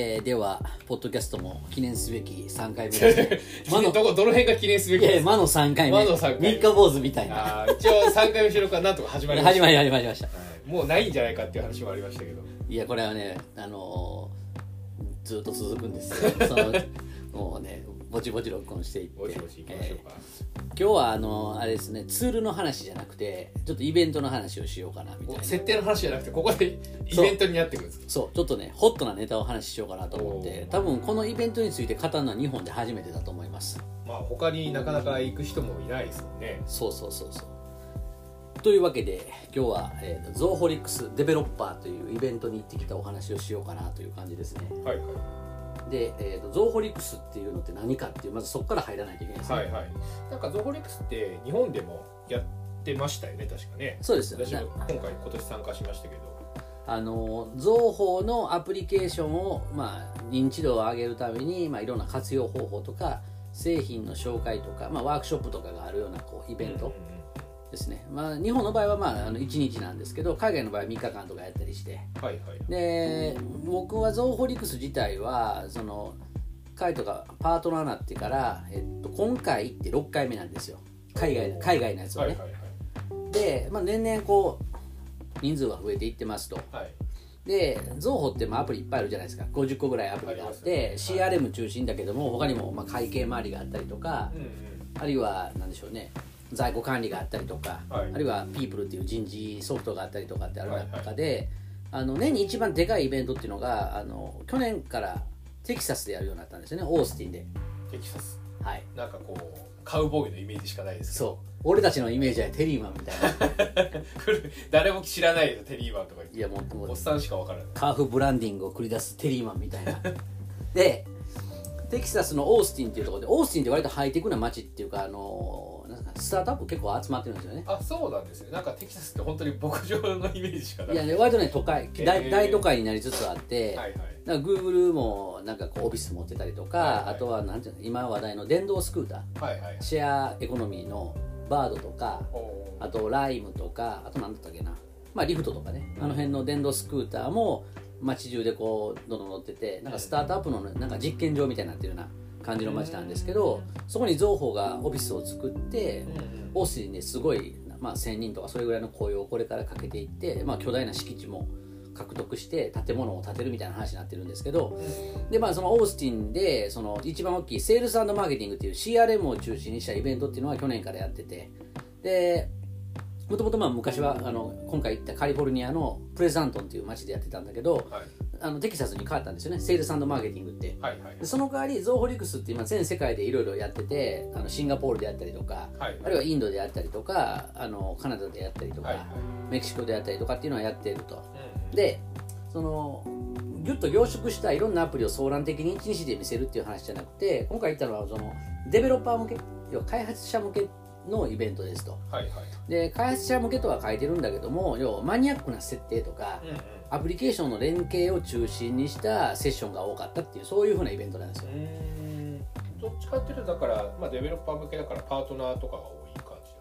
えーではポッドキャストも記念すべき3回目です。魔のどこどの辺が記念すべいきの3回目。魔の三回目。三日坊主みたいな。あー一応3回目収録はなんとか始まりました。始まり始まりました。はい。もうないんじゃないかっていう話もありましたけど。いやこれはねあのーずっと続くんですよ。そのもうねぼちぼち録音していって。ぼちぼち行きましょうか、えー今日はあのあれですねツールの話じゃなくてちょっとイベントの話をしようかなみたいな。設定の話じゃなくてここでイベントになってくるんですそう。ちょっとねホットなネタを話ししようかなと思って多分このイベントについて語るのは日本で初めてだと思います。まあ他になかなか行く人もいないですもんね。そうそうそうそう。というわけで今日は、えーとゾーホリックスデベロッパーというイベントに行ってきたお話をしようかなという感じですね。はいはいで、えーとゾーホリックスっていうのって何かっていうまずそこから入らないといけないですね、はいはい。なんかゾホリックスって日本でもやってましたよね確かね。そうですよね。今回今年参加しましたけど。あの情報のアプリケーションを、まあ、認知度を上げるために、まあ、いろんな活用方法とか製品の紹介とか、まあ、ワークショップとかがあるようなこうイベントですね、まあ、日本の場合は、まあ、あの1日なんですけど海外の場合は3日間とかやったりして。はいはい。で僕はゾーホリクス自体はそのカイトがパートナーになってから、えっと、今回行って6回目なんですよ。海外の海外のやつをね、はいはいはい。で、まあ、年々こう人数が増えていってますと。はい。で、ゾーホってまあアプリいっぱいあるじゃないですか、50個ぐらいアプリがあって、ね。CRM 中心だけども、他にもまあ会計周りがあったりとか、うんうん。あるいはなんでしょうね、在庫管理があったりとか、はい。あるいは People っていう人事ソフトがあったりとかってある中で、あの年に一番でかいイベントっていうのが、あの去年からテキサスでやるようになったんですよね、オースティンで。テキサス。はい。なんかこうカウボーイのイメージしかないですそう。俺たちのイメージはテリーマンみたいな。誰も知らないよテリーマンとかいやもうもうおっさんしか分からない。カーフブランディングを繰り出すテリーマンみたいな。でテキサスのオースティンっていうところでオースティンって割とハイテクな街っていうかあのなんかスタートアップ結構集まってるんですよね。あそうなんですよなんかテキサスって本当に牧場のイメージしかない。いやね割とね都会。ー。大大都会になりつつあって、はいはい。なんか Google もなんかこうオフィス持ってたりとか、はいはい。あとはなんていうの今話題の電動スクータはいはい。ーシェアエコノミーのバードとかあとライムとかあと何だったっけな。まあリフトとかね。あの辺の電動スクーターも街中でこうどんどん乗っててなんかスタートアップのなんか実験場みたいになってるような感じの街なんですけどそこに造法がオフィスを作ってオースティンですごい、まあ、1000人とかそれぐらいの雇用をこれからかけていって、まあ、巨大な敷地も獲得して建物を建てるみたいな話になってるんですけどで、まあ、そのオースティンでその一番大きいセールスマーケティングっていう CRM を中心にしたイベントっていうのは去年からやっててでもともとまあ昔はあの今回行ったカリフォルニアのプレザントンっていう街でやってたんだけどはい。あのテキサスに変わったんですよね。セールスマーケティングって。はいはいでその代わりゾーホリクスって今全世界でいろいろやっててあのシンガポールでやったりとか、はいあるいはインドでやったりとかあのカナダでやったりとか、はいはい。メキシコでやったりとかっていうのはやっていると。うんでそのギュッと凝縮したいろんなアプリを総覧的に一日で見せるっていう話じゃなくて今回言ったのはそのデベロッパー向け要は開発者向けのイベントですと。はいはい。で開発者向けとは書いてるんだけども要はマニアックな設定とかうんうん。アプリケーションの連携を中心にしたセッションが多かったっていうそういうふうなイベントなんですよ。どっちかっていうとだから、まあ、デベロッパー向けだからパートナーとかが多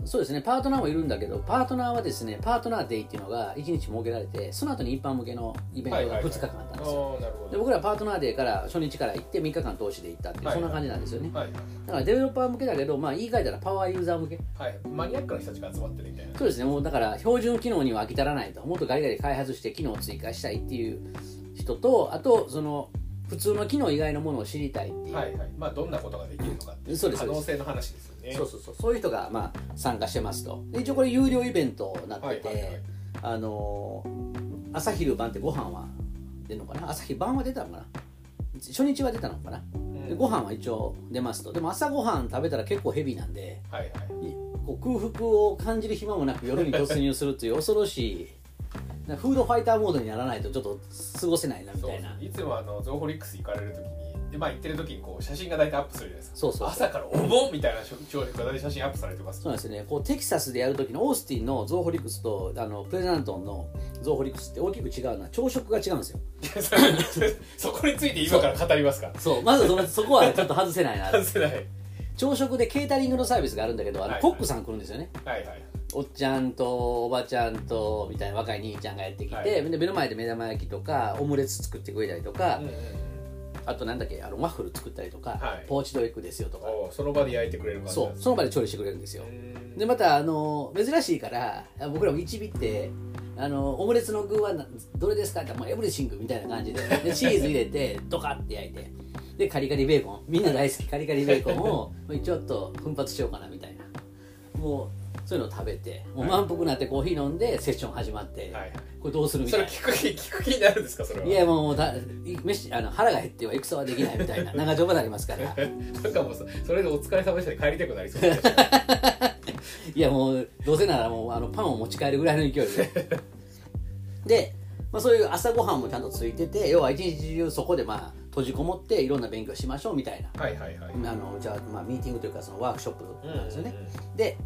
そうですね。パートナーもいるんだけどパートナーはですねパートナーデイっていうのが1日設けられてその後に一般向けのイベントが2日間あったんですよ、僕らパートナーデーから初日から行って3日間通しで行ったっていう、はいそんな感じなんですよね。はい。だからデベロッパー向けだけど、まあ、言い換えたらパワーユーザー向け。はい。マニアックな人たちが集まってるみたいな。そうですね。もうだから標準機能には飽き足らないともっとガリガリ開発して機能を追加したいっていう人とあとその普通の機能以外のものを知りたいっていう、はいはい。まあどんなことができるのかっていう。可能性の話ですよね。そうそうそう。そういう人がまあ参加してますと。で一応これ有料イベントになってて、はいはいはい。あのー朝昼晩ってご飯は出るのかな？朝昼晩は出たのかな？初日は出たのかな、うん。でご飯は一応出ますと。でも朝ご飯食べたら結構ヘビーなんではいはい。いこう空腹を感じる暇もなく夜に突入するという恐ろしいなフードファイターモードにならないとちょっと過ごせないなみたいな。いつもあのゾーホリックス行かれる時にでまあ行ってる時にこう写真が大体アップするじゃないですか。そうそう朝からお盆みたいな超で大体写真アップされてます。そうなんですよね。こうテキサスでやる時のオースティンのゾーホリクスとあのプレザントンのゾーホリクスって大きく違うのは朝食が違うんですよ。そこについて今から語りますか？そう。まずそのそこはちょっと外せないな。外せない。朝食でケータリングのサービスがあるんだけどあのはい。コックさん来るんですよね。はいはいおっちゃんとおばちゃんとみたいな若い兄ちゃんがやってきて、はい。で目の前で目玉焼きとかオムレツ作ってくれたりとか、うんうんあとなんだっけあのワッフル作ったりとか、はい。ポーチドエッグですよとか。おその場で焼いてくれる感じそうその場で調理してくれるんですよ。うんでまたあの珍しいから僕らも一尾ってあのオムレツの具はなどれですかってもうエブリシングみたいな感じで でチーズ入れてドカって焼いてでカリカリベーコン。みんな大好きカリカリベーコンを ちょっと奮発しようかなみたいな。もうそういうのを食べてもう満腹になってコーヒー飲んでセッション始まって、はいはい。これどうするみそたいな。れ聞く気聞く気になるんですかそれは。いやもうだ飯あの腹が減っては戦はできないみたいな 長丁場になりますから。なんかもうそそれでお疲れ様でしたで帰りたくなりそうですね。いやもうどうせならもうあのパンを持ち帰るぐらいの勢いで。で、まあ、そういう朝ごはんもちゃんとついてて要は一日中そこでまあ閉じこもっていろんな勉強しましょうみたいな。はいはいはい。あのじゃあ、まあ、ミーティングというかそのワークショップなんですよね、うんうん。で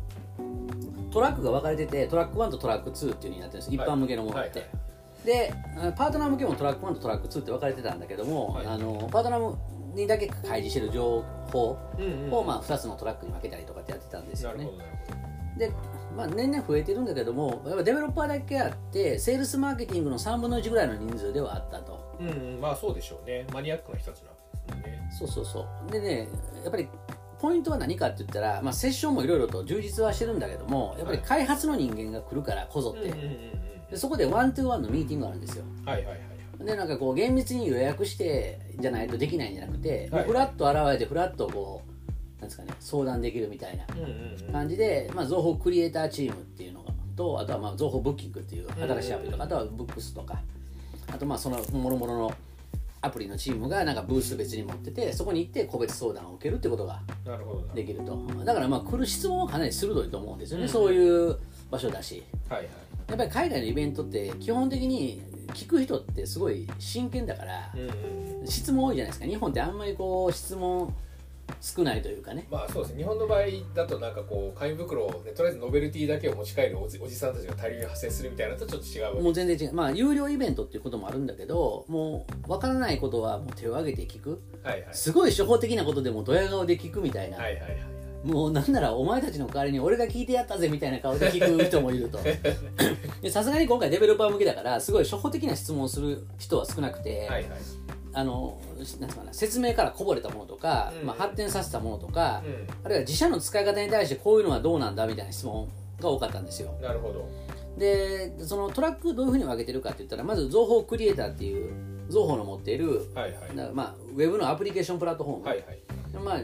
トラックが分かれててトラック1とトラック2っていうふうになってるんです。一般向けのものって、はいであパートナー向けもトラック1とトラック2って分かれてたんだけども、はい。あのパートナーにだけ開示してる情報を、まあ、2つのトラックに分けたりとかってやってたんですよね。で、まあ、年々増えてるんだけどもやっぱデベロッパーだけあってセールスマーケティングの3分の1ぐらいの人数ではあったと。うんうんまあそうでしょうね。マニアックな人たちなんですね。そうそうそう。でねやっぱりポイントは何かって言ったら、まあ、セッションもいろいろと充実はしてるんだけどもやっぱり開発の人間が来るからこぞって、でそこで one to one のミーティングがあるんですよ。はいはいはいでなんかこう厳密に予約してじゃないとできないんじゃなくて、はい。フラッと現れてフラッとこうなんですかね相談できるみたいな感じで、まあ、情報クリエイターチームっていうのがとあとはまあ情報ブッキングっていう新しいアプリとか、あとはブックスとかあとまあそのもろもろのアプリのチームがなんかブース別に持っててそこに行って個別相談を受けるってことができると。だからまあ来る質問はかなり鋭いと思うんですよね、うん。そういう場所だし。はいはい。やっぱり海外のイベントって基本的に聞く人ってすごい真剣だからうんうん。質問多いじゃないですか。日本ってあんまりこう質問少ないというかね。まあそうですね。日本の場合だとなんかこう紙袋を、ね、とりあえずノベルティだけを持ち帰るおじおじさんたちが大量に発生するみたいなのとちょっと違うわけ。もう全然違う。まあ有料イベントっていうこともあるんだけどもう分からないことはもう手を挙げて聞く。はいはい。すごい初歩的なことでもドヤ顔で聞くみたいな、はいはいはい。もうなんならお前たちの代わりに俺が聞いてやったぜみたいな顔で聞く人もいると。でさすがに今回デベロッパー向けだからすごい初歩的な質問をする人は少なくて、はいはいあのなんかな説明からこぼれたものとか、うん。まあ、発展させたものとか、うあるいは自社の使い方に対してこういうのはどうなんだみたいな質問が多かったんですよ。んなるほど。でそのトラックどういうふうに分けてるかって言ったらまず情報クリエイターっていう情報の持っている、はいはい。まあ、ウェブのアプリケーションプラットフォーム、はいはい。まあ、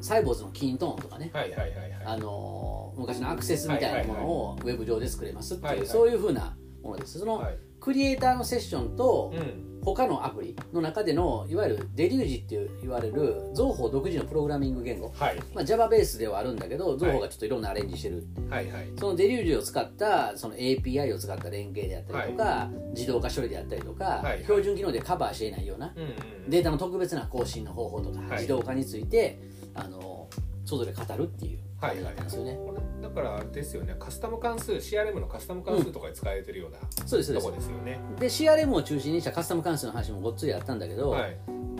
サイボーズのキントーンとかね、はいはいはいはい。あの昔のアクセスみたいなものをウェブ上で作れますっていう、はいはい。そういうふうなものです。その、はいクリエイターのセッションと、うん。他のアプリの中でのいわゆるデリュージっていう言われる情報独自のプログラミング言語、はい。まあ、Java ベースではあるんだけど情報がちょっといろんなアレンジしてる、はいはい。そのデリュージを使ったその API を使った連携であったりとか、自動化処理であったりとか、はい標準機能でカバーしていないようなうんうん。データの特別な更新の方法とか、はい。自動化についてあのそれぞれ語るっていう感じだったんですよね、これだからあれですよね。カスタム関数 CRM のカスタム関数とかで使われてるようなそうですそうです。とこですよね、で CRM を中心にしたカスタム関数の話もごっつりあったんだけど、はい。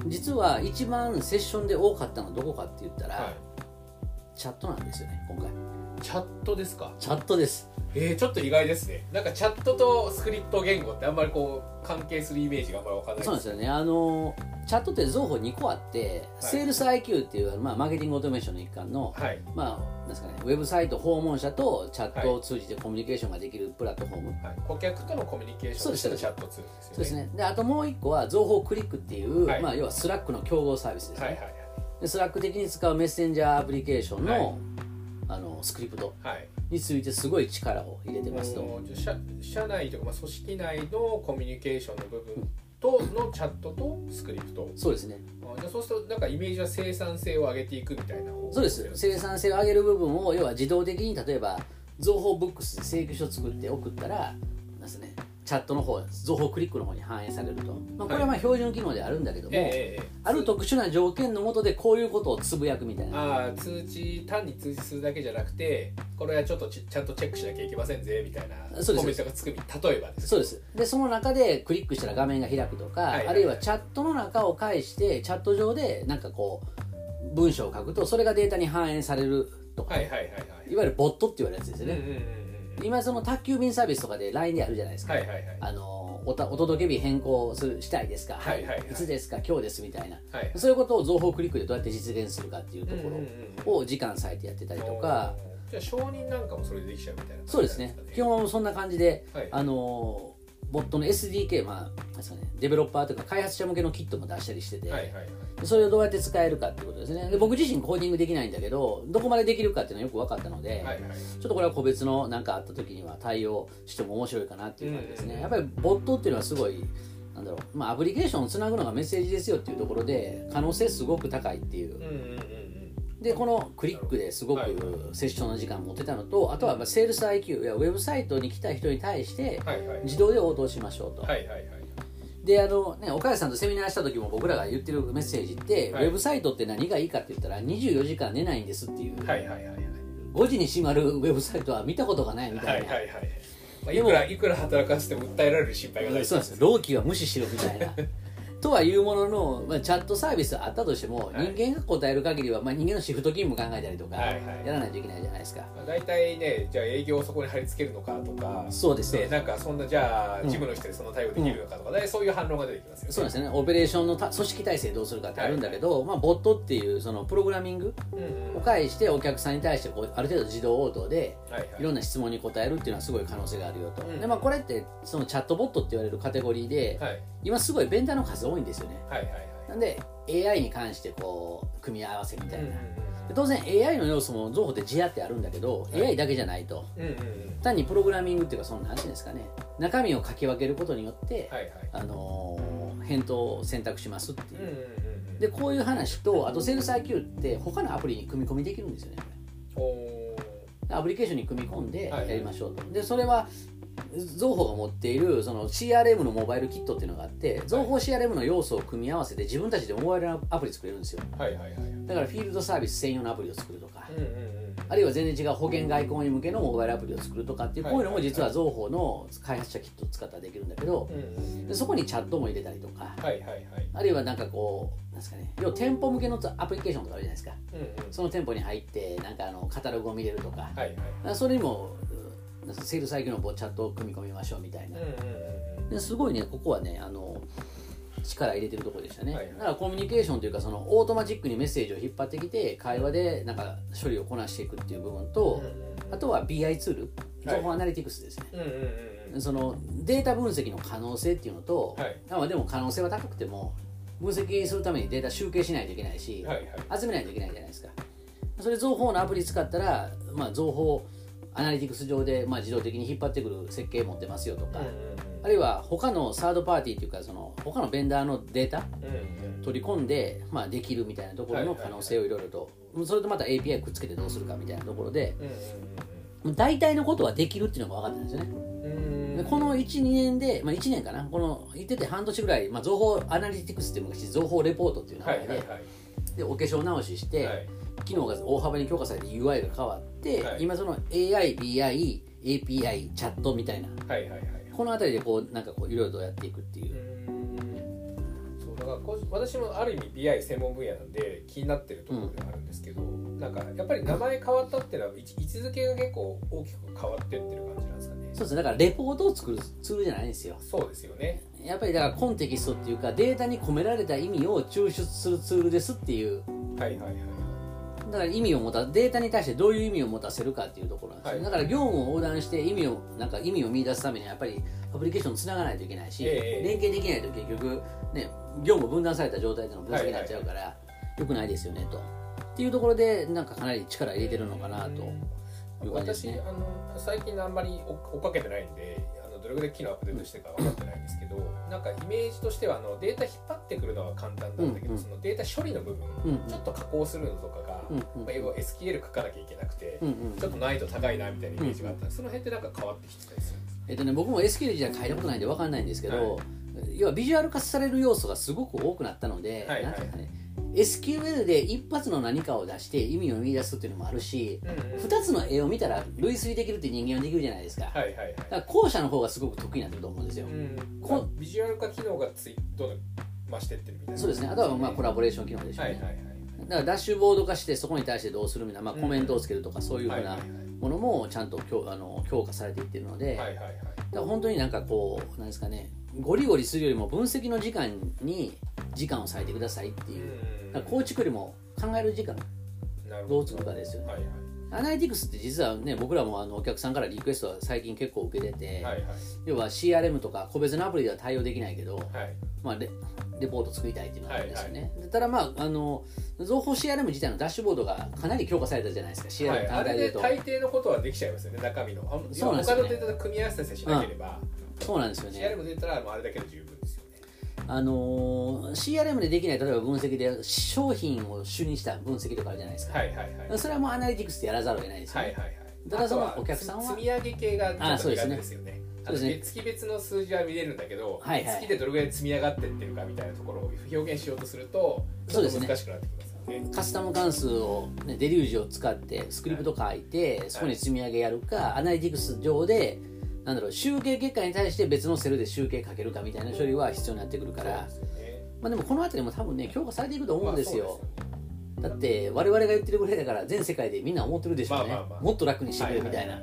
実は一番セッションで多かったのはどこかって言ったら、はチャットなんですよね今回。いチャットですか？チャットです。えー、ちょっと意外ですね。なんかチャットとスクリプト言語ってあんまりこう関係するイメージがあんまりわかんない。そうなんですよね。あのチャットって情報2個あって、セールス IQ っていう、まあ、マーケティングオートメーションの一環の、はい。まあですかね、ウェブサイト訪問者とチャットを通じてコミュニケーションができるプラットフォーム、はい、顧客とのコミュニケーションとしてのチャットツールですよね。そうですね。であともう1個は情報クリックっていう、はい。まあ、要はスラックの競合サービスですね、はいはい。でスラック的に使うメッセンジャーアプリケーションの,、はいあのスクリプトはい。はいについてすごい力を入れてますと、もう社社内とか、まあ、組織内のコミュニケーションの部分とのチャットとスクリプト。そうですね。あじゃあそうするとなんかイメージは生産性を上げていくみたいな方そうです。生産性を上げる部分を要は自動的に例えば Zoho Books で請求書を作って送ったらですねチャットの方情報クリックの方に反映されると、まあ、これはまあ標準機能であるんだけども、ええええある特殊な条件のもとでこういうことをつぶやくみたいな。ああ通知単に通知するだけじゃなくてこれはちょっとちちゃんとチェックしなきゃいけませんぜみたいなコメントがつくみ例えばです。そうです。でその中でクリックしたら画面が開くとか、はいはい。はいあるいはチャットの中を介してチャット上でなんかこう文章を書くとそれがデータに反映されるとか、はいはいはいはい。いわゆるボットって言われるやつですよね、うんうんうんうん今その宅急便サービスとかで LINE であるじゃないですか、はいはいはい。あののおたお届け日変更するしたいですか、はいはいはい。い。つですか？今日ですみたいな。はい。そういうことを情報クリックでどうやって実現するかっていうとこうんうんうんろを時間割いてやってたりとか、じゃあ承認なんかもそれでできちゃうみたいなそうですね。基本はそんな感じで、はい。あのボットの SDK、まあですかね、デベロッパーとか開発者向けのキットも出したりしてて、はいはいはいそれをどうやって使えるかっていうことですね。で僕自身コーディングできないんだけどどこまでできるかっていうのはよく分かったので、はい。はいちょっとこれは個別の何かあった時には対応しても面白いかなっていう感じですね、うんやっぱりボットっていうのはすごいなんだろう、まあ、アプリケーションをつなぐのがメッセージですよっていうところで可能性すごく高いっていう。うんうんでこのクリックですごくはい。セッションの時間持てたのとあとはまあセールス IQ やウェブサイトに来た人に対してはいはい。自動で応答しましょうと、はいはいはいであのね岡谷さんとセミナーした時も僕らが言ってるメッセージって、はい。ウェブサイトって何がいいかって言ったら24時間寝ないんですっていう、はいはいはいはい。5時に閉まるウェブサイトは見たことがないみたいな、はいはいはいまあいくらいくら働かせても訴えられる心配がない。そうなんです。老期は無視しろみたいな とはいうものの、まあ、チャットサービスあったとしても、はい。人間が答える限りは、まあ、人間のシフト勤務考えたりとか、はいはいやらないといけないじゃないですか。まあ大体ねじゃあ営業をそこに貼り付けるのかとかそうですねなんかそんなじゃあうん。事務の人でその対応できるのかとか、大体そういう反論が出てきますよね。そうですね。オペレーションのた組織体制どうするかってあるんだけど、まあ、ボットっていうそのプログラミングうんうん。を介してお客さんに対してこうある程度自動応答ではいはい。いろんな質問に答えるっていうのはすごい可能性があるよと、うん。でまあ、これってそのチャットボットって言われるカテゴリーで、はい今すごいベンダーの数多いんですよね。はいはいなんで AI に関してこう組み合わせみたはいいな、で当然 AI の要素も情報って自アってあるんだけど、はい。AI だけじゃないと。うんうんうん。うん単にプログラミングっていうかその何ていうんですかね。中身を書き分けることによって、はいはい。あのー返答を選択しますっていう、うんうんうんうん。でこういう話とあとセールス IQ って他のアプリに組み込みできるんですよねアプリケーションに組み込んではい。やりましょうと、でそれは造法が持っているその CRM のモバイルキットっていうのがあって造法 CRM の要素を組み合わせて自分たちでモバイルアプリ作れるんですよ。はいはいはいだからフィールドサービス専用のアプリを作るとか、うんうんうんあるいは全然違う保険外交員向けのモバイルアプリを作るとかっていうはいこういうのも実は Zoho の開発者キットを使ったらできるんだけどうんうん。でそこにチャットも入れたりとかはいはいはい。あるいはなんかこうなんですかね要は店舗向けのアプリケーションとかあるじゃないですか。うんうん。その店舗に入ってなんかあのカタログを見れるとか。はいはい。だからそれにもセールス IQ のチャットを組み込みましょうみたいな。ですごいねここはねあの力入れてるところでしたね、はいはいだからコミュニケーションというかそのオートマチックにメッセージを引っ張ってきて会話でなんか処理をこなしていくっていう部分と、あとは BI ツール。はい。情報アナリティクスですね、そのデータ分析の可能性っていうのと、はい。あまあでも可能性は高くても分析するためにデータ集計しないといけないし、はいはい集めないといけないじゃないですかそれ情報のアプリ使ったら、まあ、情報アナリティクス上で、まあ、自動的に引っ張ってくる設計持ってますよとか、あるいは他のサードパーティーというかその他のベンダーのデータ取り込んで、まあ、できるみたいなところの可能性をいろいろと、それとまた API くっつけてどうするかみたいなところでうん大体のことはできるっていうのが分かったんですよね。この12年で、まあ、1年かな。この言ってて半年ぐらい、まあ、情報アナリティクスっていう昔情報レポートっていう名前で,、でお化粧直しして、はい。機能が大幅に強化されて UI が変わって、はい。今その AI、BI、API、チャットみたいな。はいはいはいこの辺りでこうなんかこういろいろとやっていくっていう。う、ん。そうだからこう私もある意味 BI 専門分野なんで気になってるところではあるんですけど、なんかやっぱり名前変わったっていうのは位置位置づけが結構大きく変わってってる感じなんですかね。そうですね。だからレポートを作るツールじゃないんですよ。そうですよね。やっぱりだからコンテキストっていうかデータに込められた意味を抽出するツールですっていう。はいはいはいだから意味を持たデータに対してどういう意味を持たせるかっていうところなんですよ、はい。だから業務を横断して意味をなんか意味を見出すためにはやっぱりアプリケーションつながないといけないし、ええ。連携できないと結局ね業務分断された状態での分析になっちゃうから、良くないですよねと。っていうところでなんかかなり力入れてるのかなという感じですね。私あの最近あんまり追追っかけてないんでれぐらい機能アップデートしてるか分かってないんですけどなんかイメージとしてはあのデータ引っ張ってくるのは簡単なんだけど、そのデータ処理の部分、ちょっと加工するのとかが、まあ、要は SQL 書かなきゃいけなくて、ちょっと難易度高いなみたいなイメージがあったんで、その辺ってなんか変わってきてたりするんですか？えっとね、僕も SQL じゃ書いたことないんで分かんないんですけど、は要はビジュアル化される要素がすごく多くなったので、はいはいなんかね SQL で一発の何かを出して意味を見出すっていうのもあるし、うんうん。2つの絵を見たら類推できるって人間はできるじゃないですか、はいはいはい。だから後者の方がすごく得意になってると思うんですよ、うんこまあビジュアル化機能がついどん増してってるみたいな。そうですね。あとはまあコラボレーション機能でしょうね、はいはいはい。だからダッシュボード化してそこに対してどうするみたいな、まあ、コメントをつけるとかそういうふうなものもちゃんと強あの強化されていってるので、はいはいはい。だから本当になんかこうなんですかねゴリゴリするよりも分析の時間に時間を割いてくださいっていう、構築よりも考える時間。ど。うつくかですよね、はいはい。アナリティクスって実はね僕らもあのお客さんからリクエストは最近結構受けてて、はいはい。要は CRM とか個別のアプリでは対応できないけど、はい。まあ、レレポート作りたいっていうのがあるんですよね、でただまああの情報 CRM 自体のダッシュボードがかなり強化されたじゃないですか。CRM はい、あれで単体で言うと、大抵のことはできちゃいますよね。中身の。そうなんですよね。他のデータと組み合わせしなければ、そうなんですよね。CRM で言ったらあれだけで十分ですよね。あのー CRM でできない例えば分析で商品を主にした分析とかあるじゃないですか、はいはいはい。それはもうアナリティクスでやらざるを得ないですよね、はいはいはいただそのお客さんは積み上げ系がちょっと苦手ですよね。そうですね。月別の数字は見れるんだけど、はいはい。月でどれぐらい積み上がってってるかみたいなところを表現しようとするとちょっと難しくなってきますよね。カスタム関数を、ね、デリュージを使ってスクリプト書いてそこに積み上げやるか、アナリティクス上でなんだろう集計結果に対して別のセルで集計かけるかみたいな処理は必要になってくるから、まあ、でもこの辺りも多分ね強化されていくと思うんですよ、だって我々が言ってるぐらいだから全世界でみんな思ってるでしょうね、もっと楽にしてくれみたいな、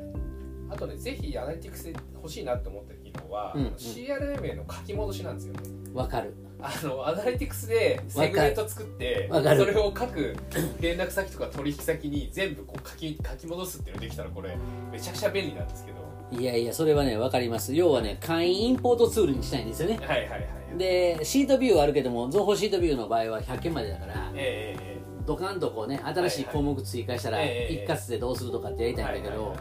あとねぜひアナリティクスで欲しいなって思った機能は、うんうん。CRM への書き戻しなんですよね。わかる。あのアナリティクスでセグメント作ってそれを各連絡先とか取引先に全部こう書き書き戻すっていうのできたらこれめちゃくちゃ便利なんですけどいやいやそれはねわかります。要はね会員インポートツールにしたいんですよね。はいはいはいでシートビューはあるけども情報シートビューの場合は100件までだからえええドカンとこうね新しい項目追加したら一括でどうするとかってやりえたいんだけど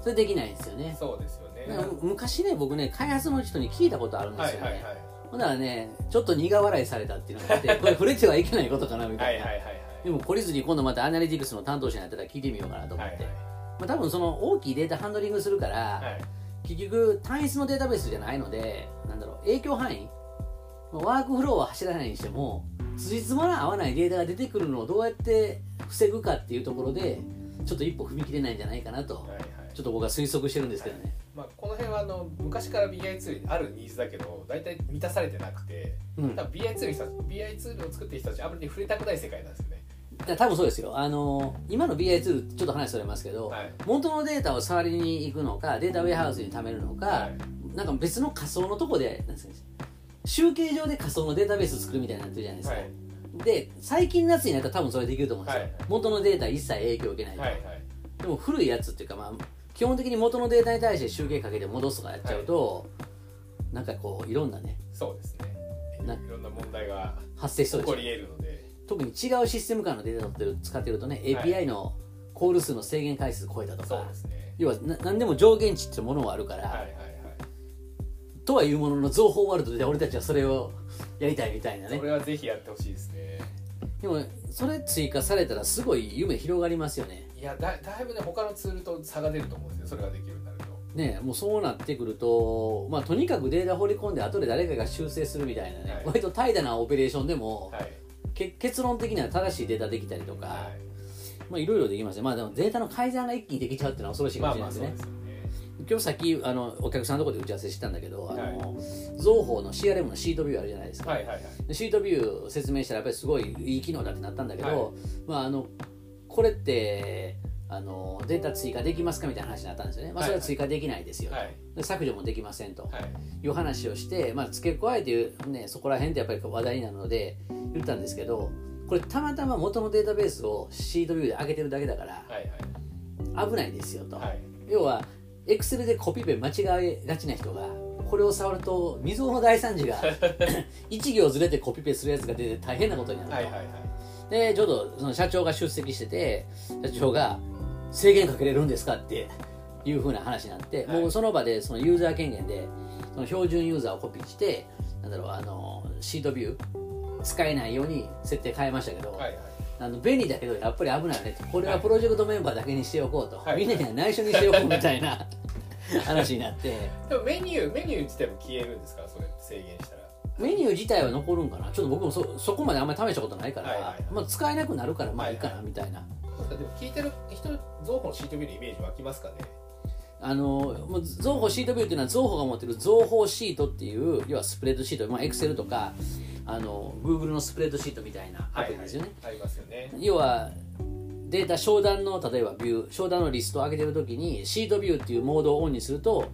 それできないんですよね。そうですよね。昔ね僕ね開発の人に聞いたことあるんですよね。はいはいはい。ほんならねちょっと苦笑いされたっていうのがあってこれ触れてはいけないことかなみたいな。はいはいはいでも懲りずに今度またアナリティクスの担当者になったら聞いてみようかなと思って、はいはいまあ、多分その大きいデータハンドリングするから、はい。結局単一のデータベースじゃないのでなんだろう影響範囲ワークフローは走らないにしても辻褄の合わないデータが出てくるのをどうやって防ぐかっていうところでちょっと一歩踏み切れないんじゃないかなと、はいはい。ちょっと僕は推測してるんですけどね、まあ、この辺はあの昔から BI ツールにあるニーズだけど大体満たされてなくてうん、BI ツール BI ツールを作ってる人たちあまり触れたくない世界なんですよね多分そうですよ。あの今の BI ツールちょっと話それますけど、はい。元のデータを触りに行くのかデータウェアハウスに貯めるのか、はい。なんか別の仮想のとこでなんですかね集計上で仮想のデータベース作るみたいになってるじゃないですか、はい。で最近のやつになったら多分それできると思うんですよ、はい。元のデータ一切影響を受けないと、はいはい。でも古いやつっていうか、まあ、基本的に元のデータに対して集計かけて戻すとかやっちゃうと、なんかこういろんなねそうですね。ないろんな問題が発生しそう起こですより得るので特に違うシステム間のデータを使ってるとね、はい。API のコール数の制限回数超えたとかそうですね。要はな何でも上限値ってものがあるから、はいはいはい。とはいうものの情報ワールドで俺たちはそれをやりたいみたいなね。それはぜひやってほしいですね。でもそれ追加されたらすごい夢広がりますよね。いやだだいぶね他のツールと差が出ると思うんですよ。それができるようになると。ねもうそうなってくると、まあ、とにかくデータ放り込んで後で誰かが修正するみたいなね、はい。割と怠惰なオペレーションでも、はい。け結論的には正しいデータできたりとか、はい。まあいろいろできますね。まあでもデータの改ざんが一気にできちゃうっていうのは恐ろしいかまあもしれないですね、まあそうですよね。今日さっきあのお客さんのところで打ち合わせしたんだけど、あはい。の造法の CRM のシートビューあるじゃないですか、はいはいはい。でシートビュー説明したらやっぱりすごいいい機能だってなったんだけど、はい。まあ、あのこれってあのデータ追加できますかみたいな話になったんですよね、まあ、それは追加できないですよと、はい。で削除もできませんと。はい。いう話をして、まあ、付け加えて、ね、そこら辺ってやっぱり話題になるので言ったんですけどこれたまたま元のデータベースをシートビューで上げてるだけだからはい危ないですよと、はい。はい要はエクセルでコピペ間違えがちな人がこれを触ると未曾有の大惨事が 1行ずれてコピペするやつが出て大変なことになると、はいはいはい。でちょうどその社長が出席してて社長が「制限かけれるんですか?」っていうふうな話になって、はい。もうその場でそのユーザー権限でその標準ユーザーをコピーしてなんだろうあのシートビュー使えないように設定変えましたけど、はいはい。あの便利だけどやっぱり危ないよねと。これはプロジェクトメンバーだけにしておこうと、はい。みんなには内緒にしておこうみたいな話になって。でもメニューメニュー自体も消えるんですか？それ制限したらメニュー自体は残るんかな。ちょっと僕もそそこまであんまり試したことないから、はいはいはい。まあ、使えなくなるからまあいいかはいなみたいな。でも聞いてる人造法のシートビューのイメージ湧きますかね。あのもう造法シートビューっていうのは造法が持ってる造法シートっていう要はスプレッドシート、まあ、Excel とかあの Google のスプレッドシートみたいなアプリですよね、はいはい、ありますよね。要はデータ商談の例えばビュー商談のリストを上げてるときにシートビューっていうモードをオンにすると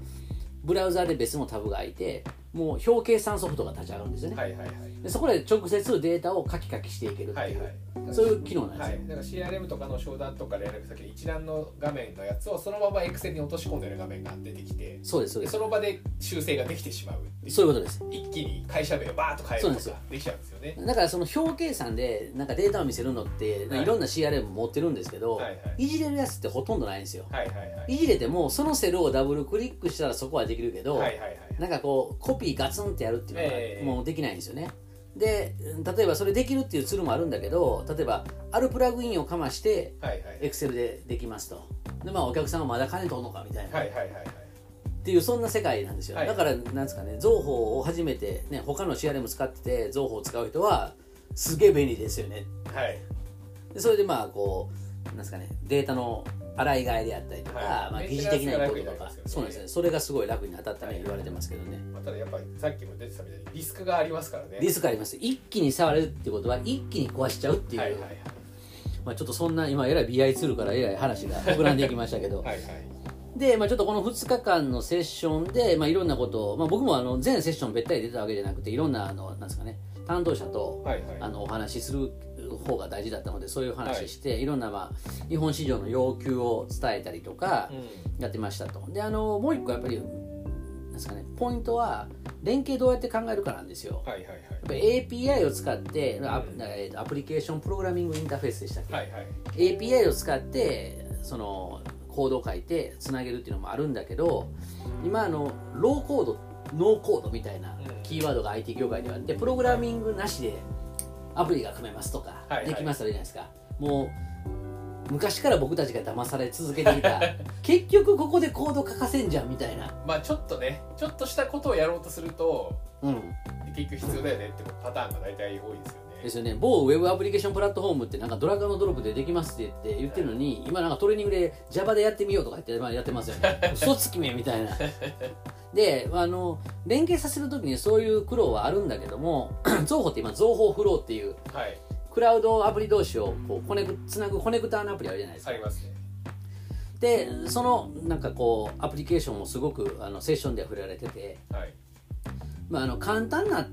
ブラウザーで別のタブが開いてもう表計算ソフトが立ち上がるんですよね、はいはいはい。でそこで直接データをカキカキしていけるっていう、はいはい。そういう機能なんですよ、はい、だから CRM とかの商談とか連絡先で一覧の画面のやつをそのまま Excel に落とし込んでる画面が出てきてそうですそうです。でその場で修正ができてしまうっていそういうことです。一気に会社名をバーッと変えるとかできちゃうんですよね。だからその表計算でなんかデータを見せるのって、はい。い、ろんな CRM 持ってるんですけど、はいはい。いじれるやつってほとんどないんですよ。はいはいはい。いじれてもそのセルをダブルクリックしたらそこはできるけど、はいはいはいなんかこうコピーガツンってやるっていうええのがもうできないんですよね、で例えばそれできるっていうツールもあるんだけど例えばあるプラグインをかましてエクセルでできますと。でまあお客さんはまだ金取るのかみたいな、はいはいはいはいっていうそんな世界なんですよ、はい。だからなんですかね情報を初めてね他の CRM 使ってて情報を使う人はすげえ便利ですよね。はい。でそれでまあこうなんですかねデータの洗い替えであったりとか、はい。まあ、疑似的なこととか、ね。そうですね。それがすごい楽に当たったね、はい言われてますけどね。まあただやっぱりさっきも出てたみたいにリスクがありますからね。リスクあります。一気に触れるってことは一気に壊しちゃうっていう、はいはいはい。まあ、ちょっとそんな今えらい BI ツールからえらい話が膨らんでいきましたけど。はいはい。で、まあ、ちょっとこの2日間のセッションで、まあ、いろんなことを、まあ、僕もあの全セッションべったり出たわけじゃなくていろんなあのなんですかね担当者とはいはい。あのお話しする方が大事だったのでそういう話して、い、ろんな、まあ、日本市場の要求を伝えたりとかうん。やってましたと。であのもう一個やっぱりなんですかねポイントは連携どうやって考えるかなんですよ。はいはいはい。やっぱり API を使ってア,、えーとアプリケーションプログラミングインターフェースでしたっけ、はいはい。API を使ってそのコードを書いてつなげるっていうのもあるんだけど今あのローコードノーコードみたいなうん。キーワードが IT 業界ではあってプログラミングなしでアプリが組めますとかはい。はいできますとかじゃないですか。もう昔から僕たちが騙され続けていた。結局ここでコード書かせんじゃんみたいな。まあちょっとねちょっとしたことをやろうとするとうん。結局必要だよねってパターンが大体多いですよね。ですよね。某ウェブアプリケーションプラットフォームってなんかドラッグアンドドロップでできますって言って言ってるのに今なんかトレーニングで Java でやってみようとか言って、まあ、やってますよね。嘘つきめみたいな であの連携させるときにそういう苦労はあるんだけどもゾーホって今情報フローっていうはい。クラウドアプリ同士をこうコネクつなぐコネクターのアプリあるじゃないですか。ありますね。でそのなんかこうアプリケーションもすごくあのセッションでは触れられてて、はい。まあ、あの簡単な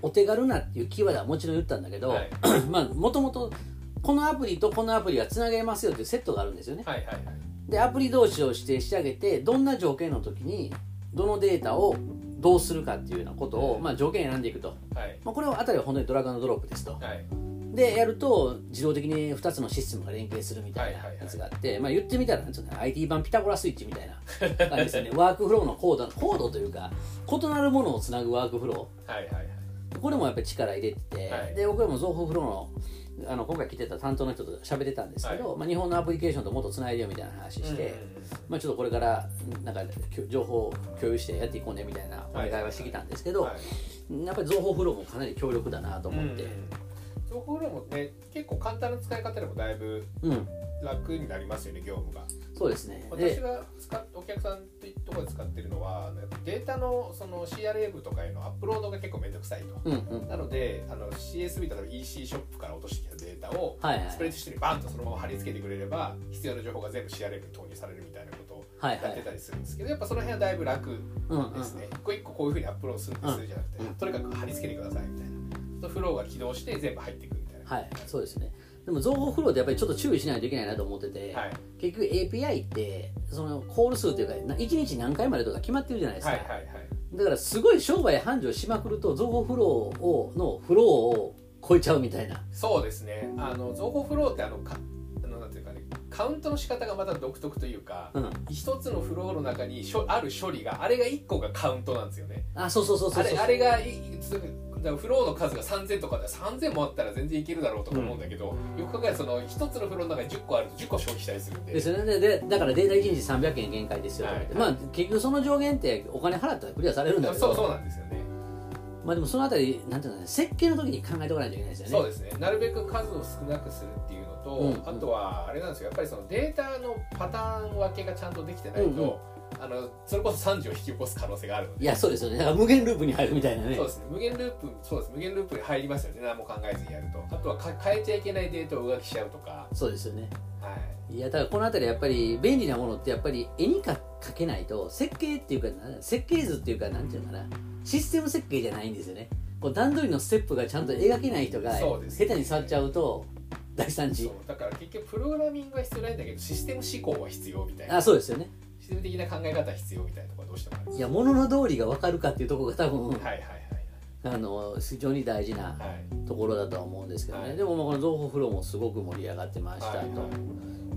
お手軽なっていうキーワードはもちろん言ったんだけど、はい。まあもともとこのアプリとこのアプリはつなげますよっていうセットがあるんですよね。はいはいはいでアプリ同士を指定してあげてどんな条件の時にどのデータをどうするかっていうようなことを、まあ、条件選んでいくと、はい。まあ、これはあたりは本当にドラッグアンドドロップですと。はい。でやると自動的に2つのシステムが連携するみたいなはいはいはい。やつがあって、まあ、言ってみたらなんつうの IT 版ピタゴラスイッチみたいな 感じですよね。ワークフローのコードコードというか異なるものをつなぐワークフロー。はいはいはい。これもやっぱり力入れてて、はい。で僕らも情報フローのあの今回来てた担当の人と喋ってたんですけど、まあ、日本のアプリケーションともっとつないでよみたいな話して、うんうんうん。まあ、ちょっとこれからなんか情報を共有してやっていこうねみたいなお願いはしてきたんですけど、はい。やっぱり情報フローもかなり強力だなと思って、情報量もね結構簡単な使い方でもだいぶうん。楽になりますよね業務が。そうですね。私でが使っお客さんというところで使ってるのはデータのその CRM とかへのアップロードが結構めんどくさいと、うんうん。なのであの CSV 例えば EC ショップから落としてきたデータをスプレッドシートにバンとそのまま貼り付けてくれれば必要な情報が全部 CRM に投入されるみたいなことをやってたりするんですけどやっぱその辺はだいぶ楽うんうんですね、一個一個こういうふうにアップロードするんですじゃなくて、うん。とにかく貼り付けてくださいみたいな。フローが起動して全部入っていくみたいな。はいそうですねでも情報フローってやっぱりちょっと注意しないといけないなと思ってて、はい。結局 API ってそのコール数というかな1日何回までとか決まってるじゃないですか、はいはいはい。だからすごい商売繁盛しまくると情報フローをのフローを超えちゃうみたいな。そうですね。あの情報フローってあのかあのなんていうかねカウントの仕方がまた独特というか、うん。一つのフローの中にしょある処理があれが1個がカウントなんですよね。あそうそうそうそうあれあれがからフローの数が3000とかで3000もあったら全然いけるだろうとか思うんだけど、よく考えたらその1つのフローの中に10個あると10個消費したりするんで。ですよね。ででだからデータ1日300円限界ですよ。はい。まあ結局その上限ってお金払ったらクリアされるんだけど。そうそうなんですよね。まあでもそのあたりなんていうの設計の時に考えておかないといけないですよね。そうですね。なるべく数を少なくするっていうのと、うん。あとはあれなんですよ。やっぱりそのデータのパターン分けがちゃんとできてないと、うんうんあのそれこそ惨事を引き起こす可能性があるので。いやそうですよね。だから無限ループに入るみたいなね。そうですね。無限ループそうです。無限ループに入りますよね。何も考えずにやると。あとはか変えちゃいけないデータを上書きしちゃうとか。そうですよね。はい。いやだからこのあたりやっぱり便利なものってやっぱり絵にか書けないと設計っていうかな設計図っていうかなんていうのかな。システム設計じゃないんですよね。こう段取りのステップがちゃんと描けない人が下手に触っちゃうと大惨事そう。だから結局プログラミングは必要ないんだけどシステム思考は必要みたいな。あそうですよねシステム的な考え方は必要みたいなところはどうしてもあるんですいや物の通りが分かるかっていうところが多分、はいはいあの非常に大事なはい。はいはいところだとは思うんですけどね、はい。でもまあこの情報フローもすごく盛り上がってましたと、はいはい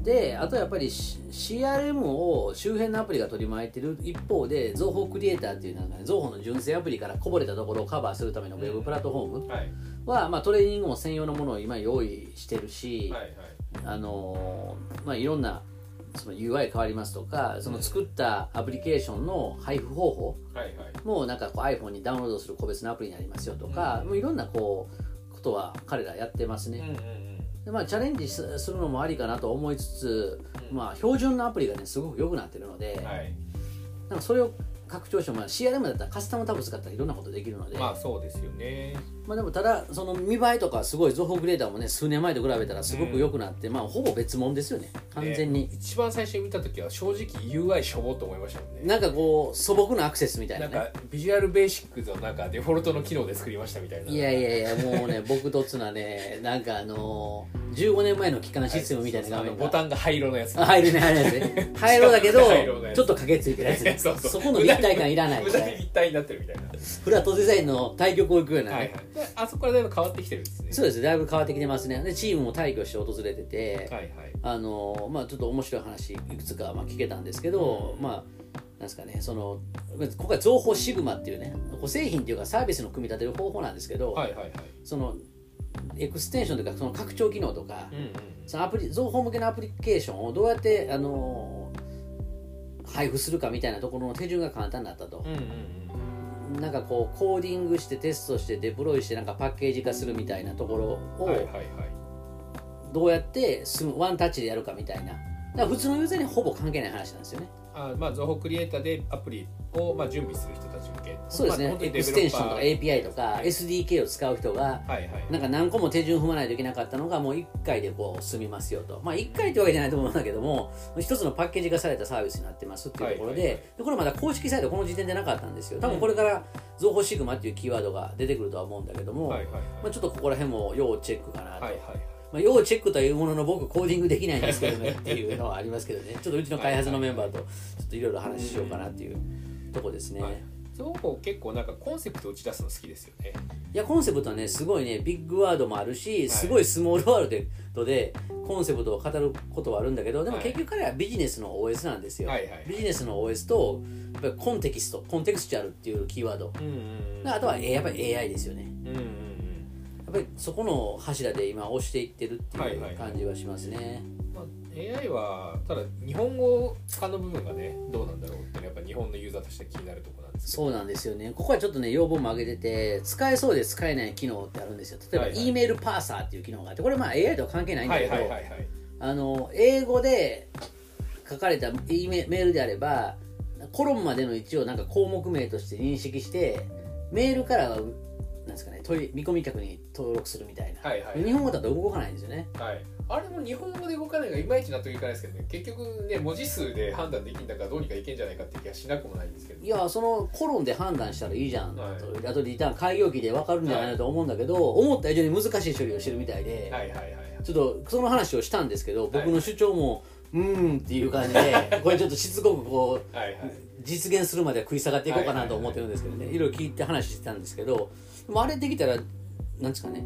であとやっぱり CRM を周辺のアプリが取り巻いてる一方で情報クリエイターっていうなんか、ね、情報の純正アプリからこぼれたところをカバーするためのウェブプラットフォームはい。は、まあ、トレーニングも専用のものを今用意してるし、はいはい。あのーまあ、いろんなその UI 変わりますとかその作ったアプリケーションの配布方法もなんかこう iPhone にダウンロードする個別のアプリになりますよとか、もういろんなこうことは彼らやってますね。でまあ、チャレンジすするのもありかなと思いつつ、まあ、標準のアプリがねすごく良くなってるので、はい。なんかそれを拡張しても、まあ、CRM だったらカスタムタブ使ったらいろんなことできるので、まあそうですよねまあ、でもただその見栄えとかすごい情報クリエイターもね数年前と比べたらすごく良くなって、まあほぼ別物ですよね。完全に、ね一番最初に見た時は正直 UI しょぼと思いましたもんね。なんかこう素朴なアクセスみたいなね。なんかビジュアルベーシックのなんかデフォルトの機能で作りましたみたいな。いやいやいやもうね僕とつなねなんかあのー、15年前の機関システムみたいな画面がボタンが灰色のやつ。あ入るね入るやつね。入ろうだけどちょっと影ついてるやつ。ねそこの立体感いらない。無駄に立体になってるみたいな。フラットデザインの対局を行くようなね、はいはい。であそこからだいぶ変わってきてるんですね。そうです。だいぶ変わってきてますね。でチームも退去して訪れてて、はいはい。あのまあちょっと面白い話いくつかまあ聞けたんですけど、まあなんですかねそのここは情報シグマっていうねこう製品っていうかサービスの組み立てる方法なんですけど、はいはいはい。そのエクステンションというかその拡張機能とか、うんうんそのアプリ情報向けのアプリケーションをどうやってあの配布するかみたいなところの手順が簡単になったと。う、んうんうんなんかこうコーディングしてテストしてデプロイしてなんかパッケージ化するみたいなところを、どうやってワンタッチでやるかみたいな。だから普通のユーザーにほぼ関係ない話なんですよねあまあ情報クリエイターでアプリをまあ準備する人たち向け。そうですね、まあエクステンションとか API とか、はい。SDK を使う人がはいはいなんか何個も手順踏まないといけなかったのがもう1回でこう済みますよと。まあ1回ってわけじゃないと思うんだけども一つのパッケージ化されたサービスになってますっていうところで,、はいはいはい。でこれまだ公式サイトこの時点でなかったんですよ。多分これから情報シグマっていうキーワードが出てくるとは思うんだけども、はいはいはい。まあ、ちょっとここら辺も要チェックかなと、はいはいまあ、要チェックというものの僕コーディングできないんですけどねっていうのはありますけどね。ちょっとうちの開発のメンバーとちょっといろいろ話しようかなっていうとこですね、はい結構なんかコンセプト打ち出すの好きですよね。いやコンセプトはねすごいねビッグワードもあるしすごいスモールワールドでコンセプトを語ることはあるんだけどでもはい。結局彼はビジネスの OS なんですよ、はいはいビジネスの OS とやっぱりコンテキストコンテクスチャルっていうキーワード。うんうんであとはえやっぱり AI ですよね。うんうんっぱりそこの柱で今押していってるってはいいう感じはしますね、まあ、AI はただ日本語化の部分がねどうなんだろうってやっぱ日本のユーザーとして気になるところなんですそうなんですよね。ここはちょっとね要望も上げてて使えそうで使えない機能ってあるんですよ。例えば、はいはい。E メールパーサーっていう機能があってこれまあ AI とは関係ないんだはけど、いはいはいはい。あの英語で書かれた E メメールであればコロンまでの位置をなんか項目名として認識してメールからはなんですかね見込み客に登録するみたいな、はいはい日本語だと動かないんですよね。はい、あれも日本語で動かないがいまいち納得いかないですけどね。結局ね文字数で判断できるんだからどうにかいけんじゃないかって気がしなくもないんですけどいやそのコロンで判断したらいいじゃん、はい。とあとリターン開業機で分かるんじゃないのと思うんだけど、思った以上に難しい処理をしてるみたいで、はいはいはいはい。ちょっとその話をしたんですけど僕の主張も、うーんっていう感じで これちょっとしつこくこうはいはい。実現するまでは食い下がっていこうかなと思ってるんですけどね、いろいろ聞いて話してたんですけどでもあれできたらなんですかね。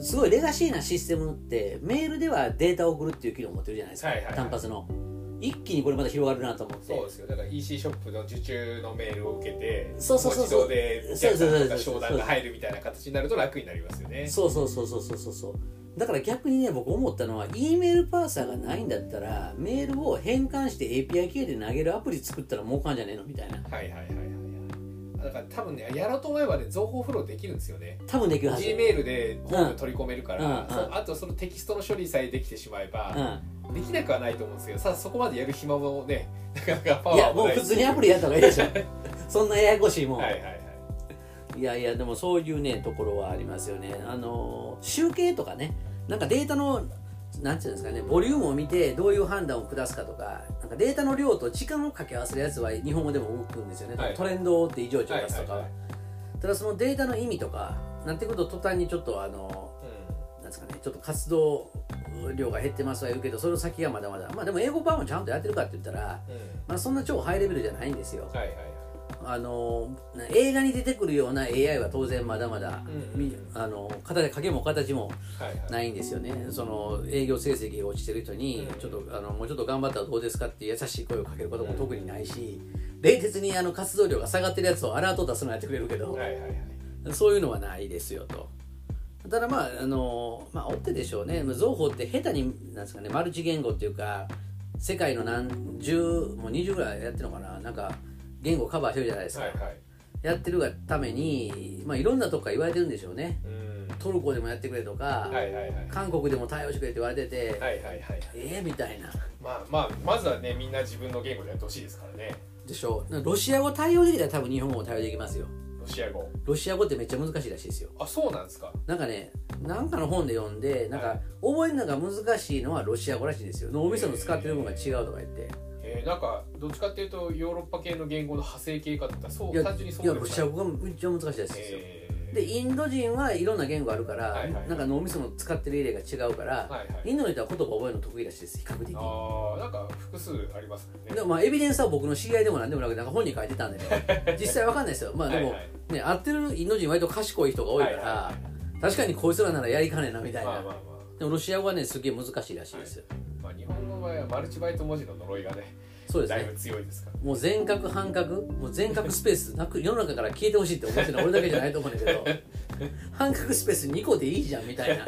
すごいレガシーなシステムってメールではデータを送るっていう機能を持ってるじゃないですか、はいはいはい。単発の。一気にこれまた広がるなと思って。そうですよ。だから EC ショップの受注のメールを受けてそうそうそうそう。も自動でお客さんとか商談が入るみたいな形になると楽になりますよね。そうそうそうそうそうそうそう。だから逆にね僕思ったのは E メールパーサーがないんだったらメールを変換して API 系で投げるアプリ作ったら儲かんじゃねえのみたいな。はいはいはいだから多分ねやろうと思えばね情報フローできるんですよね。多分できるはず。G メールで本部取り込めるから、うんうん。あとそのテキストの処理さえできてしまえば、うできなくはないと思うんですけどさそこまでやる暇もね なかなかパワーいもう普通にアプリやった方がいいでしょ。そんなややこしいもん、はいはいはい。いやいやでもそういうねところはありますよね。あの集計とかね。なんかデータのなんていうんですかねボリュームを見てどういう判断を下すかとかなんかデータの量と時間を掛け合わせるやつは日本語でも動くんですよね、はい。トレンドって異常値を出すとかただそのデータの意味とかなんてことを途端にちょっとあのなんですかねちょっと活動量が減ってますは言うけどその先がまだまだ。まあでも英語版もちゃんとやってるかって言ったら、うんうん。まあ、そんな超ハイレベルじゃないんですよ。はいはいあの映画に出てくるような AI は当然まだまだ、うん。みあの形影も形もはいはい。ないんですよね。その営業成績が落ちてる人にうん。ちょっとあのもうちょっと頑張ったらどうですかっていう優しい声をかけることも特にないし冷徹にあの活動量が下がってるやつをアラート出すのやってくれるけどはいはいはい。そういうのはないですよと。ただまああのまあ追ってでしょうね。造法って下手になんですかねマルチ言語っていうか世界の何十もう20ぐらいやってるのかな。なんか言語カバーしてるじゃないですか、はいはい。やってるがために、まあ、いろんなとこから言われてるんでしょうね。うん。トルコでもやってくれとか、はいはいはい。韓国でも対応してくれって言われてて、はいはいはいええみたいな。まあまあまずはねみんな自分の言語でやってほしいですからね。でしょロシア語対応できたら多分日本語も対応できますよ。ロシア語。ロシア語ってめっちゃ難しいらしいですよ。あそうなんですか。なんかねなんかの本で読んでなんかはい。覚えるのが難しいのはロシア語らしいんですよ。脳みその使ってる部分が違うとか言ってえー、なんかどっちかっていうとヨーロッパ系の言語の派生系かって言ったらそういや単純にそういやでもない。ロシア語がめっちゃ難しいですよ。えでインド人はいろんな言語あるから、はいはいなんか脳みその使ってるエリアが違うから、ー、はいはい。インドの人は言葉覚えるの得意らしいです比較的。にああなんか複数ありますね。でもまあエビデンスは僕の知り合いでもなんでもなくなんか本に書いてたんでね。実際わかんないですよ。まあでも、はいはい。ね会ってるインド人割と賢い人が多いから、はいはいはい。確かにこいつらならやりかねえなみたいな、まあまあまでもロシア語はねすげえ難しいらしいですよ、あまあ日本語の場合はマルチバイト文字の呪いがねそうですね。だいぶ強いですから。もう全角半角？もう全角スペースなく世の中から消えてほしいって思ってるのは俺だけじゃないと思うんだけど。半角スペース2個でいいじゃんみたいな。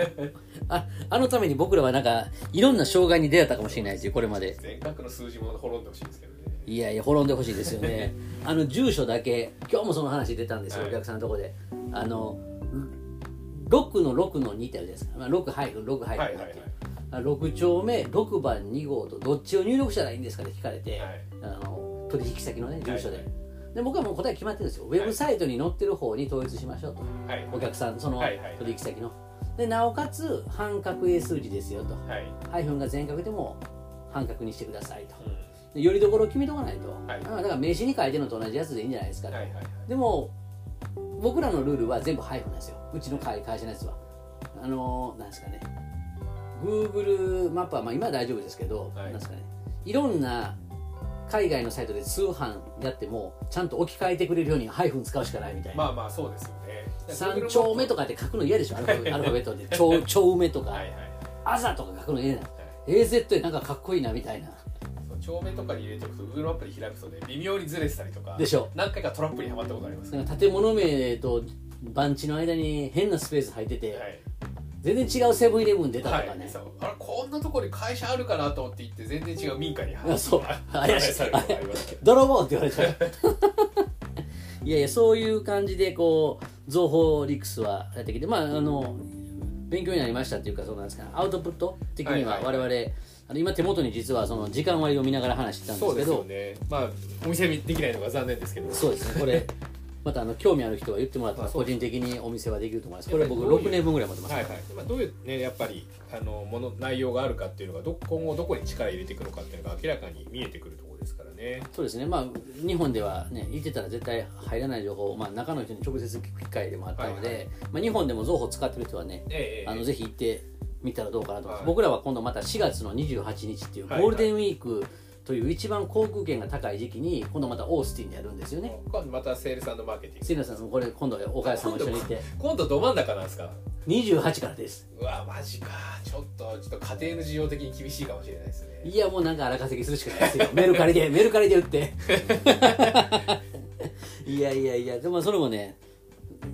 ああのために僕らはなんかいろんな障害に出会ったかもしれないですよこれまで。全角の数字も滅んでほしいですけどね。いやいや滅んでほしいですよね。あの住所だけ今日もその話出たんですよ、はい。お客さんのとこで。あの6の6の2ってあるじゃないですか、まあ、6入る6入るはいはいはい。あ6丁目6番2号とどっちを入力したらいいんですかって聞かれて、はい。あの取引先のね住所で,、はいで僕はもう答え決まってるんですよ。ウェブサイトに載ってる方に統一しましょうと、はい。お客さんその取引先の。でなおかつ半角英数字ですよと。はい。ハイフンが全角でも半角にしてくださいと。うん。でよりどころを決めとかないと、はい。あだから名刺に書いてるのと同じやつでいいんじゃないですかと、はいはいはい。でも僕らのルールは全部ハイフンなんですよ。うちの会会社のやつは。あのーなんですかね Google マップはまあ今は大丈夫ですけど、はい。なんですかね。いろんな海外のサイトで通販やってもちゃんと置き換えてくれるようにハイフン使うしかないみたいな、まあまあそうですよね。三丁目とかって書くの嫌でしょ？アルファベットで。丁丁 目とか、はいとか書くの嫌な AZ でなんかかっこいいなみたいな。丁目とかに入れておくと Google マップで開くとね微妙にずれてたりとかでしょ。何回かトラップにはまったことあります。なんか建物名と番地の間に変なスペース入ってて、はい全然違うセブンイレブン出たとかね、はい、あれこんなところに会社あるかなと思って行って全然違う民家に。あ そう。怪しい。泥棒って言われちゃう。いやいやそういう感じでこう情報リクスはやってきてまああの勉強になりましたっていうかそうなんですかアウトプット的にははいはい我々、あの今手元に実はその時間割を見ながら話してたんですけど。ね。まあお店できないのが残念ですけど。そうですね。これまたあの興味ある人は言ってもらったら個人的にお店はできると思いますこれ僕やっぱりどういう6年分ぐらい持ってます、はいはい。まあ、どういうねやっぱりあのもの内容があるかっていうのがど今後どこに力入れていくのかっていうのが明らかに見えてくるところですからね。そうですね。まあ日本ではね言ってたら絶対入らない情報を、まあ、中の人に直接聞く機会でもあったので、はいはまあ、日本でも情報使ってる人はねええあのぜひ行ってみたらどうかなとはい。僕らは今度また4月の28日っていうゴはい。ールデンウィークという一番航空券が高い時期に今度またオースティンでやるんですよね。今度またセールスマーケティング。杉野さんこれ今度岡谷さんも一緒に行って。今度ど真ん中なんですか？28からです。うわマジか。ちょっとちょっと家庭の事情的に厳しいかもしれないですね。いやもうなんか荒稼ぎするしかないですよ。メルカリで メルカリで売って。いやいやいやでもそれもね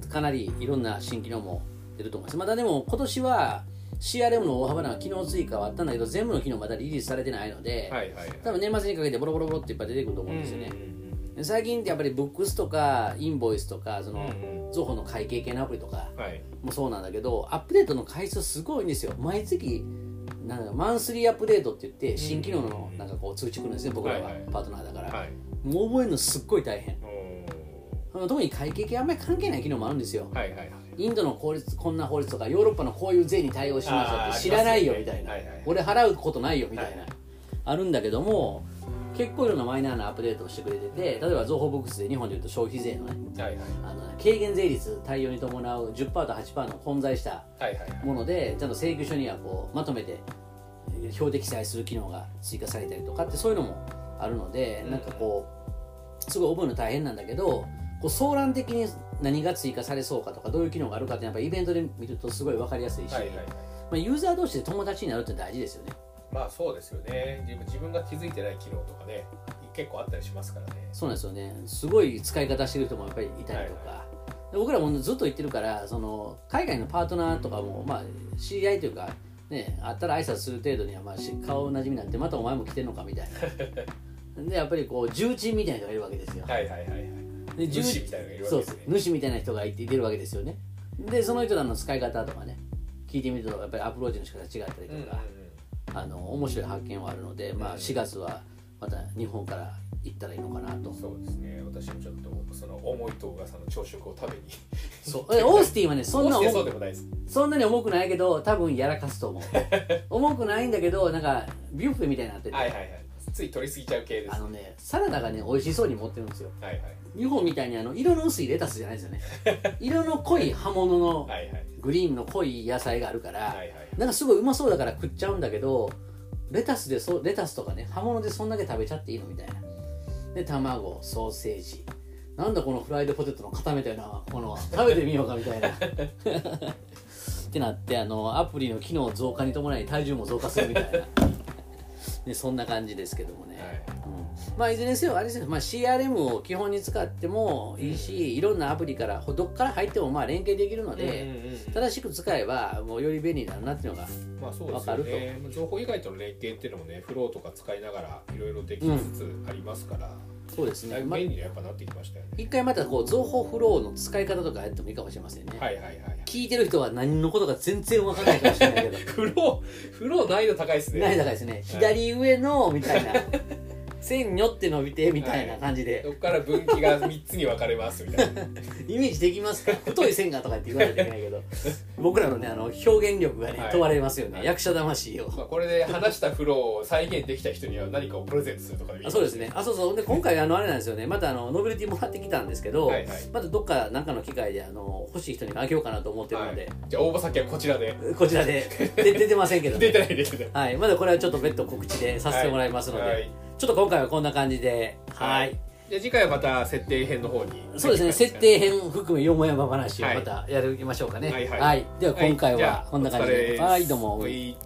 かなりいろんな新機能も出ると思います。またでも今年は CRM の大幅な機能追加はあったんだけど全部の機能まだリリースされてないので、はいはいはい。多分年末にかけてボロボロボロっていっぱい出てくると思うんですよね。う、んうんで最近ってやっぱりブックスとかインボイスとかそのうんうん。ゾホの会計系のアプリとかうんはい。もそうなんだけどアップデートの回数すごいんですよ。毎月なんかマンスリーアップデートって言って新機能のなんかこう通知来るんですね僕らははいはい。パートナーだから、はい。もう覚えるのすっごい大変。特に会計系あんまり関係ない機能もあるんですよ。ーはいはいはいインドの法律こんな法律とかヨーロッパのこういう税に対応しますって知らないよみたいな、俺払うことないよみたいな、はい。あるんだけども結構いろんなマイナーなアップデートをしてくれてて例えば情報ボックスで日本でいうと消費税のねはいはい。あの軽減税率対応に伴う10%と8%の混在したはいはいはい。ものでちゃんと請求書にはこうまとめてえー表で記載する機能が追加されたりとかってそういうのもあるので、うんなんかこうすごい覚えるの大変なんだけどこう相談的に何が追加されそうかとかどういう機能があるかってやっぱりイベントで見るとすごい分かりやすいし、はいはいはい。まあ、ユーザー同士で友達になるって大事ですよね。まあそうですよね。自分が気づいてない機能とかね結構あったりしますからね。そうなんですよね。すごい使い方してる人もやっぱりいたりとか、で僕らもずっと言ってるからその海外のパートナーとかも、まあ、知り合いというか、ね、会ったら挨拶する程度には、まあ、し顔なじみになってまたお前も来てんのかみたいな。でやっぱりこう重鎮みたいな人がいるわけですよ。はいはいはいはいで重主みたいなのがいるわそうですけです。ね主みたいな人がいていてるわけですよね。でその人らの使い方とかね聞いてみるとやっぱりアプローチの仕方違ったりとか、あの面白い発見はあるので、まあ、うん4月はまた日本から行ったらいいのかなと。そうですね。私もちょっとその重いと噂の朝食を食べに。そう。えオースティンはねそんな重そうでもないです。そんなに重くないけど多分やらかすと思う。重くないんだけどなんかビュッフェみたいになってて、はいはいはいつい取りすぎちゃう系です。あのねサラダがね美味しそうに持ってるんですよ。はいはい。日本みたいにあの色の薄いレタスじゃないですよね。色の濃い葉物のはいはい。グリーンの濃い野菜があるから、はいはい。なんかすごいうまそうだから食っちゃうんだけどレタスでそレタスとかね葉物でそんだけ食べちゃっていいのみたいな。で卵ソーセージ。なんだこのフライドポテトの固めたようなものは食べてみようかみたいな。ってなってあのアプリの機能増加に伴い体重も増加するみたいなでそんな感じですけどもね、はい。うん。まあいずれにせよあれですよ、まあ、CRM を基本に使ってもいいし、いろんなアプリからどっから入ってもまあ連携できるので、うんうんうん正しく使えばもうより便利になるなっていうのがまあそうですよわかるねまあ情報以外との連携っていうのもねフローとか使いながらいろいろできつつありますから、そうですね、便利にやっぱなってきましたよね、一回またこう情報フローの使い方とかやってもいいかもしれませんね、はいはいはい聞いてる人は何のことか全然わかんないかもしれないけど。フローフロー難易度高いですね。何高いですね。左上のみたいな線にょって伸びてみたいな感じで、どっから分岐が3つに分かれますみたいな。イメージできますか？太い線がとかって言わないといけないけど。僕らのねあの表現力がね、はい。問われますよね、はい。役者魂を。まあこれで話したフローを再現できた人には何かをプレゼントするとかでもいい。あそうですね。あそうそう。で今回あのあれなんですよね。またあのノベルティもらってきたんですけど、はいはい。またどっか何かの機会であの欲しい人にあげようかなと思ってるので、はい、じゃあ応募先はこちらで。こちらで。で出てませんけど、出てないですね。はい、まだこれはちょっと別途告知でさせてもらいますので、はいちょっと今回はこんな感じで、はい。じゃあ次回はまた設定編の方に。そうですね、設定編含めよもやま話をはい。またやりましょうかね。はいはい。では今回はこんな感じで。お疲れです。はい、どうも。はい